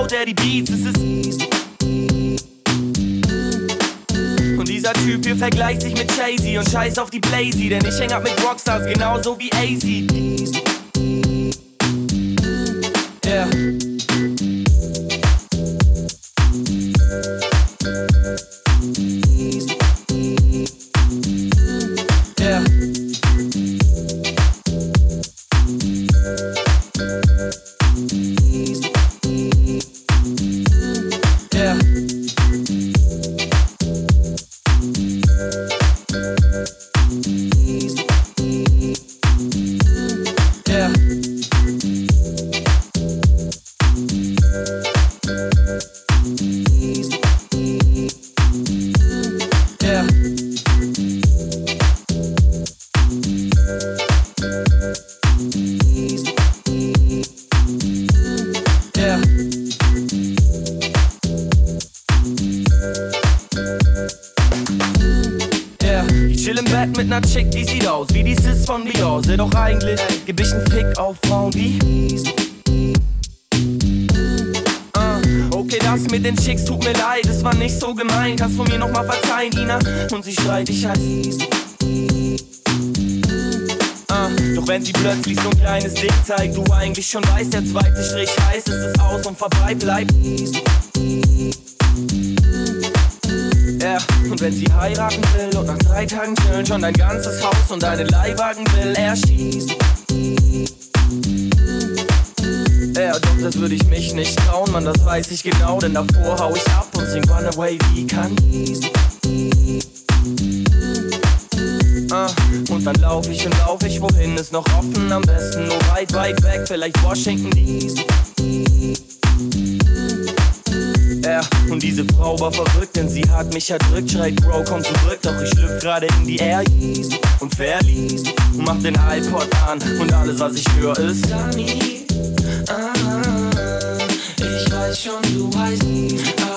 Yo, Daddy Beats, es ist. Und dieser Typ hier vergleicht sich mit Chasey und scheiß auf die Blazy, denn ich häng ab mit Rockstars genauso wie AZ. Yeah. mit ner Chick, die sieht aus wie die Sis von Dior. Sind doch eigentlich, geb ich einen Fick auf Frauen, die. Ah, okay, das mit den Chicks tut mir leid, es war nicht so gemeint. Kannst du mir nochmal verzeihen, Ina? Und sie schreit, ich hasse. Schon weiß, der zweite Strich heißt, es ist aus und vorbei bleibt. Ja, und wenn sie heiraten will und nach drei Tagen chillen schon dein ganzes Haus und deinen Leihwagen will, er schießt. Ja, doch, das würde ich mich nicht trauen, man, das weiß ich genau, denn davor hau ich ab und sing Runaway wie kann. Uh, und dann lauf ich und lauf ich, wohin ist noch offen? Am besten nur weit, weit weg, vielleicht Washington DC. Ja, und diese Frau war verrückt, denn sie hat mich erdrückt. Schreit, Bro, komm zurück, doch ich schlüpf gerade in die Air und verlies und mach den iPod an. Und alles, was ich höre, ist Sunny. Ah, ich weiß schon, du weißt,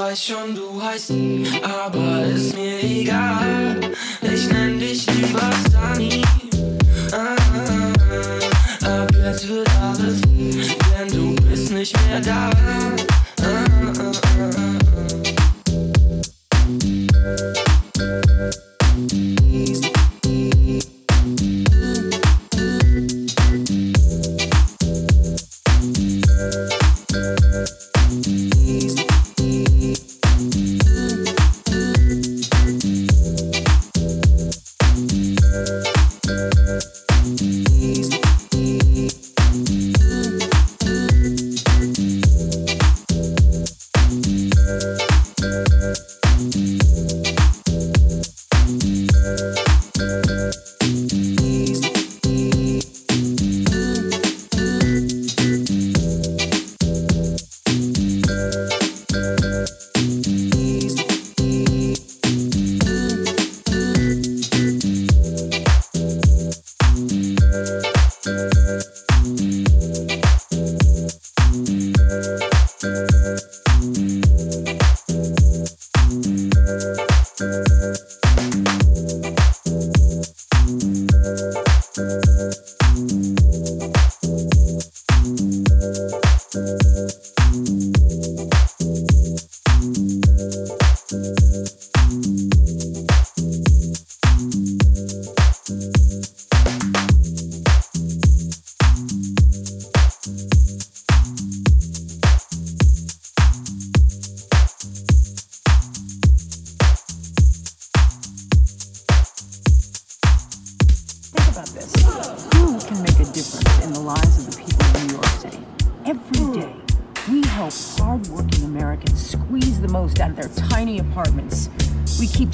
weiß schon, du heißt aber ist mir egal.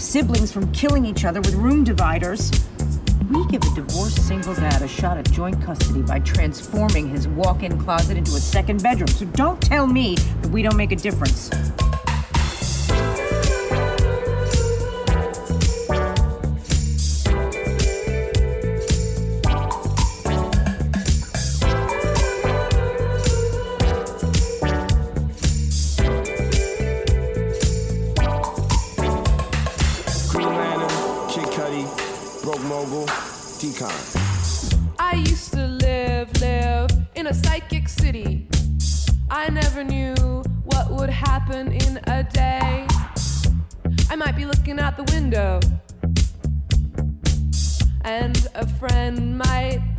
Siblings from killing each other with room dividers. We give a divorced single dad a shot at joint custody by transforming his walk in closet into a second bedroom. So don't tell me that we don't make a difference. I used to live, live in a psychic city. I never knew what would happen in a day. I might be looking out the window, and a friend might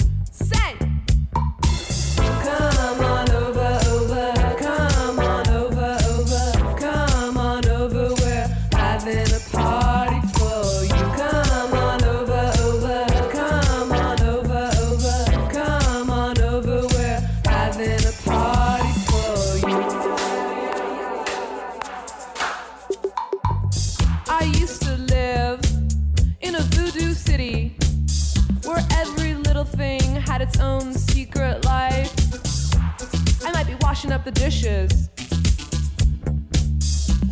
washing up the dishes.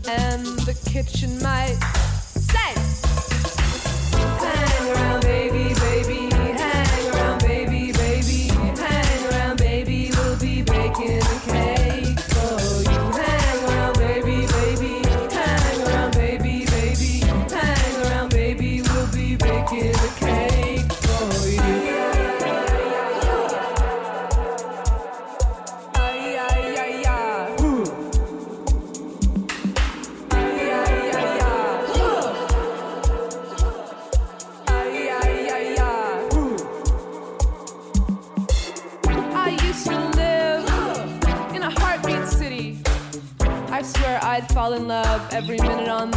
And the kitchen might say, Hang around, baby. every minute on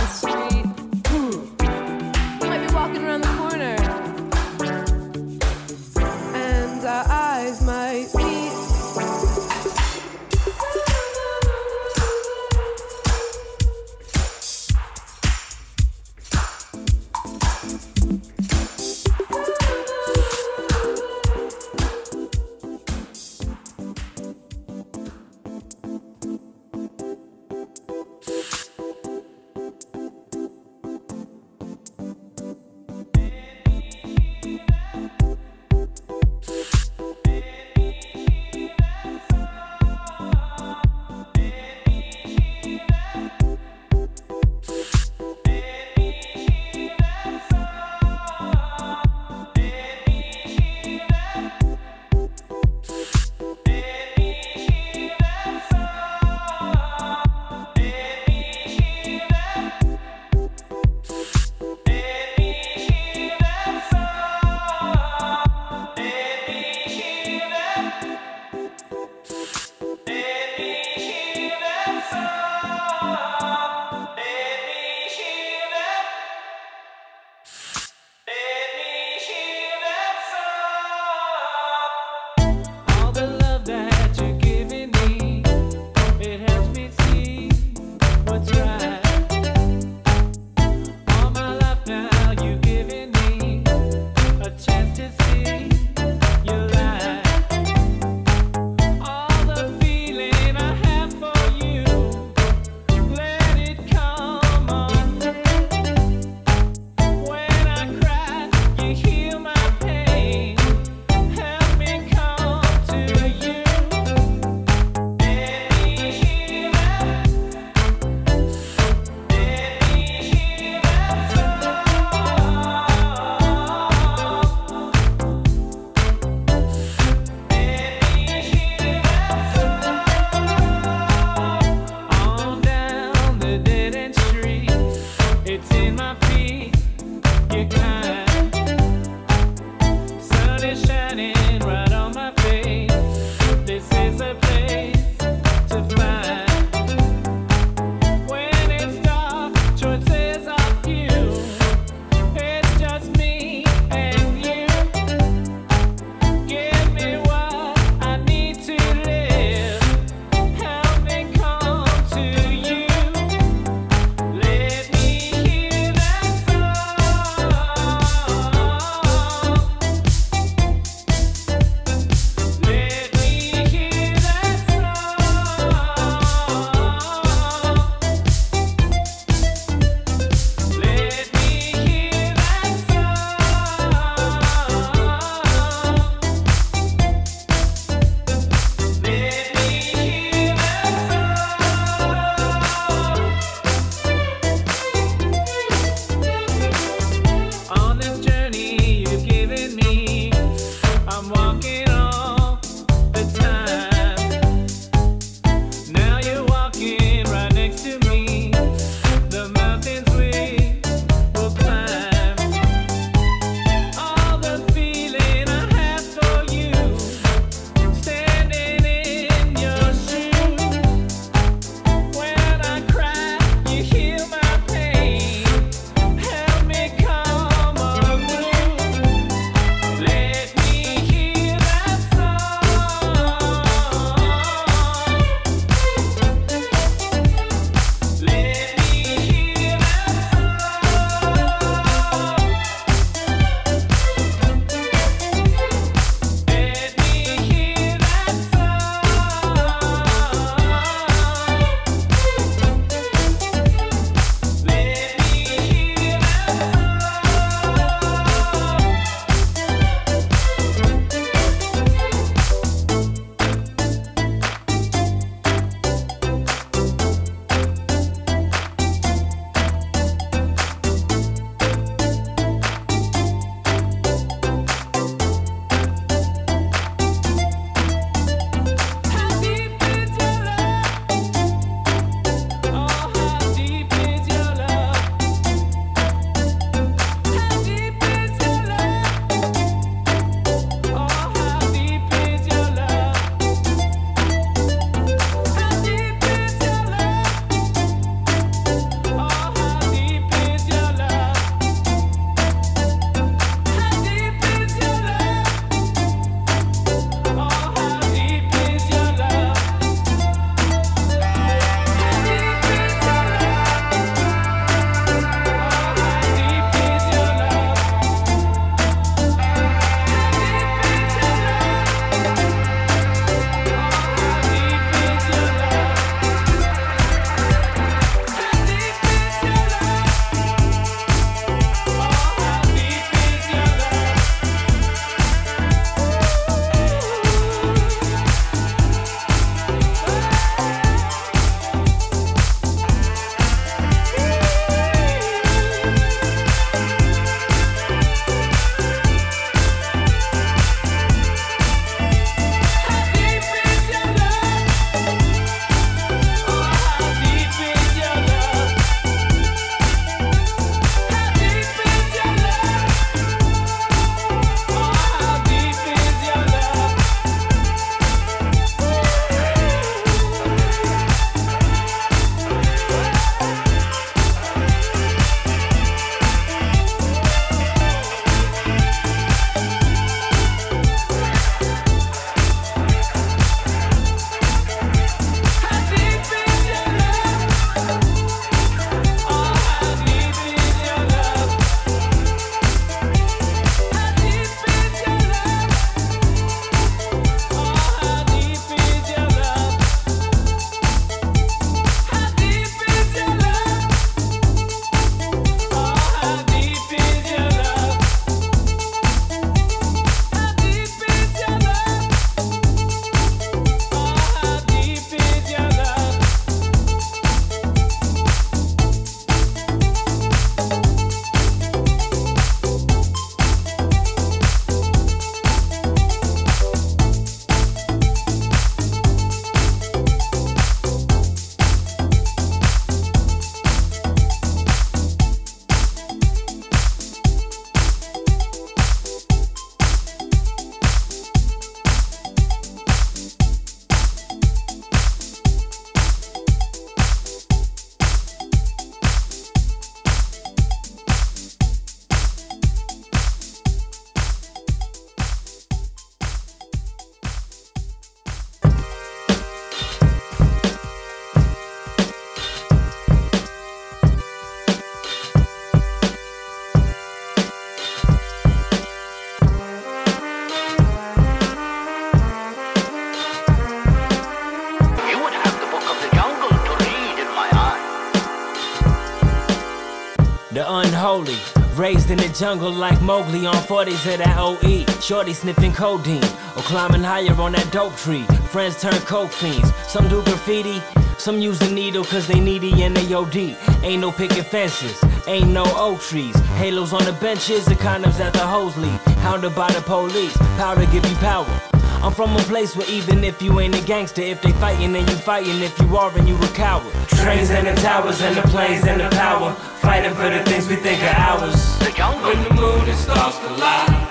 jungle like Mowgli on 40s of that OE. Shorty sniffing codeine or climbing higher on that dope tree. Friends turn coke fiends. Some do graffiti, some use the needle cause they needy and they OD. Ain't no picket fences, ain't no oak trees. Halos on the benches, the condoms at the hose lead. Hounded by the police, powder give you power. I'm from a place where even if you ain't a gangster, if they fighting, then you fighting. If you are, and you a coward. Trains and the towers and the planes and the power, fighting for the things we think are ours. The jungle. When the moon and stars collide,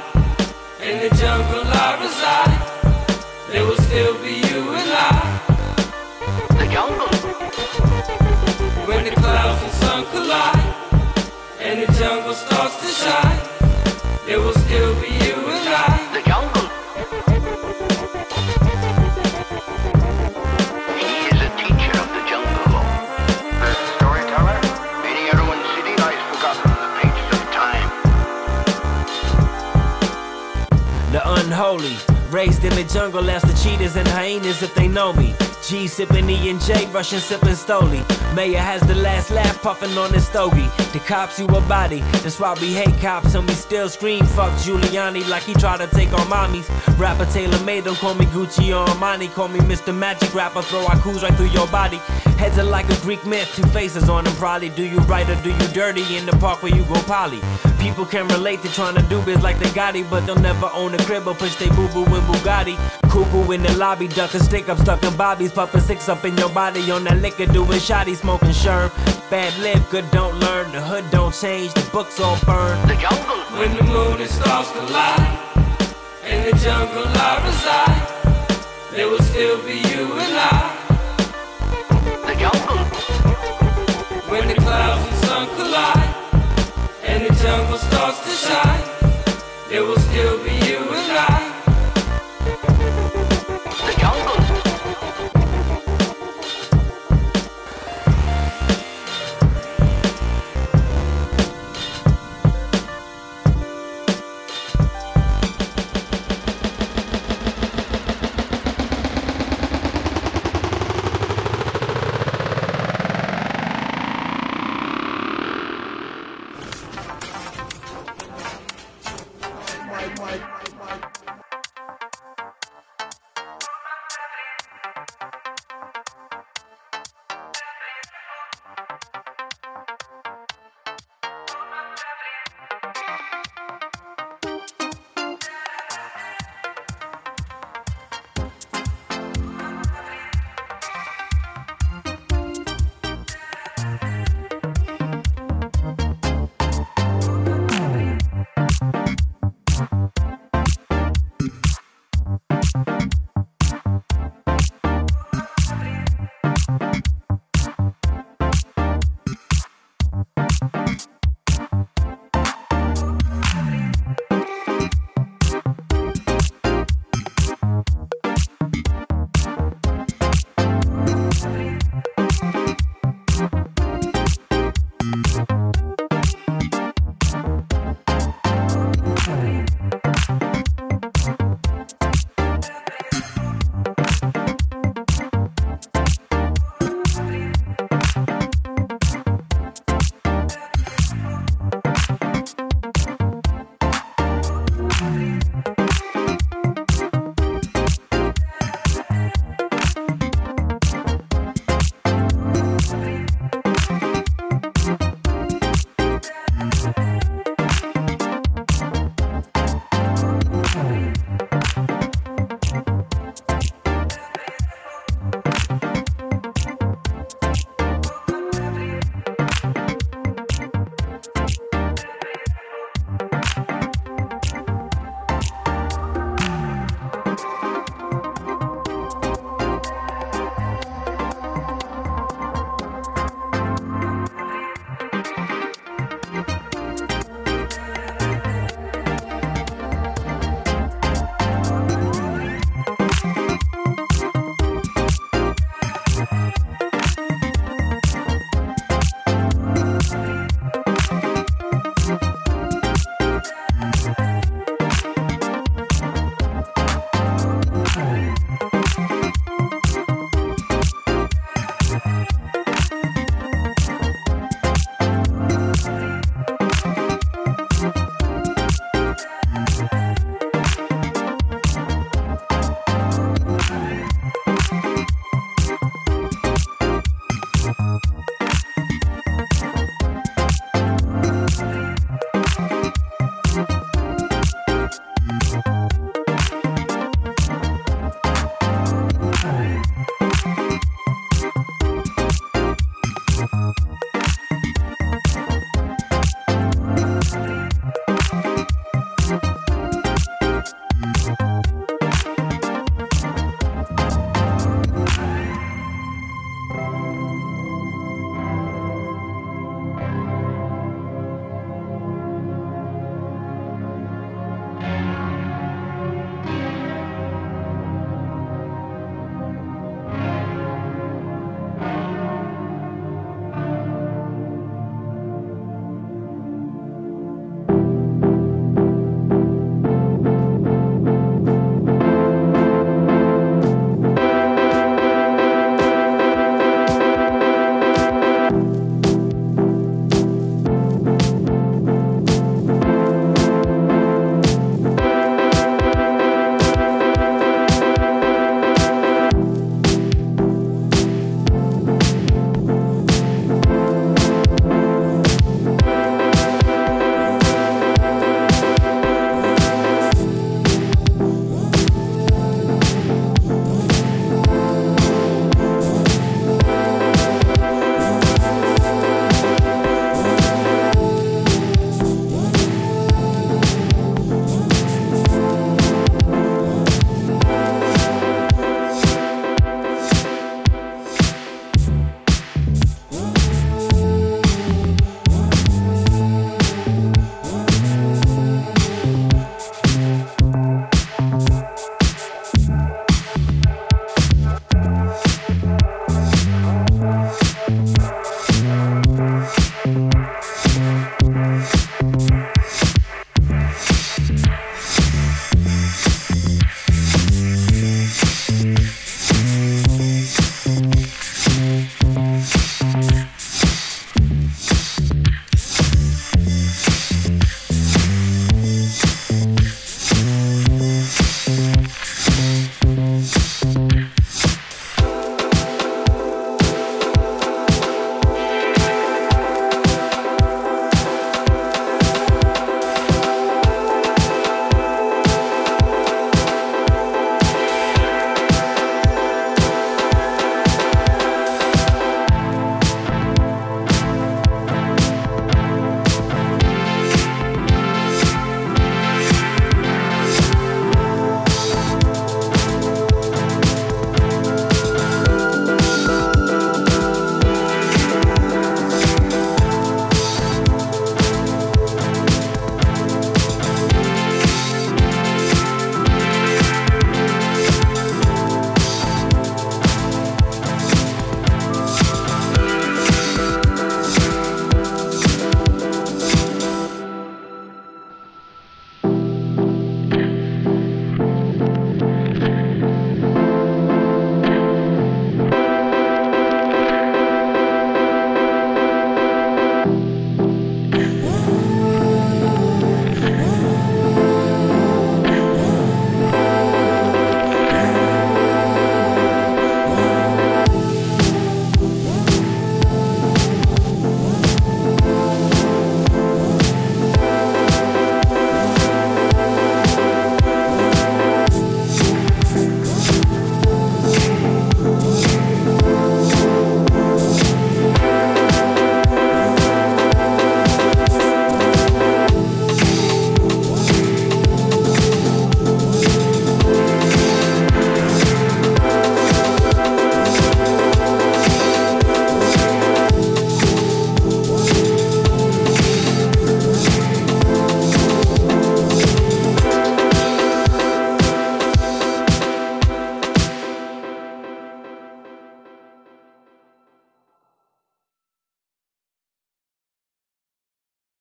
in the jungle I reside, there will still be you and I. The jungle. When the clouds and sun collide, and the jungle starts to shine, there will Raised in the jungle as the cheetahs and hyenas if they know me. G sipping E and J, Russian sipping Stoli. Mayor has the last laugh puffing on his stogie. The cops you a body, that's why we hate cops and we still scream fuck Giuliani like he tried to take on mommies. Rapper Taylor made don't call me Gucci or Armani, call me Mr. Magic Rapper, throw haikus right through your body. Heads are like a Greek myth, two faces on them probably. Do you right or do you dirty in the park where you go poly? People can relate to trying to do biz like they got it, but they'll never own a crib or push they boo boo in Bugatti. Cuckoo in the lobby, ducking stick I'm stuck in bobbies, puffing six up in your body on that liquor, doing shoddy, smoking sherm. Bad live, good don't learn, the hood don't change, the books all burn. The jungle. When the moon and stars collide, in the jungle I reside, there will still be you and I. The jungle. When the clouds and sun collide, and the jungle starts to shine, there will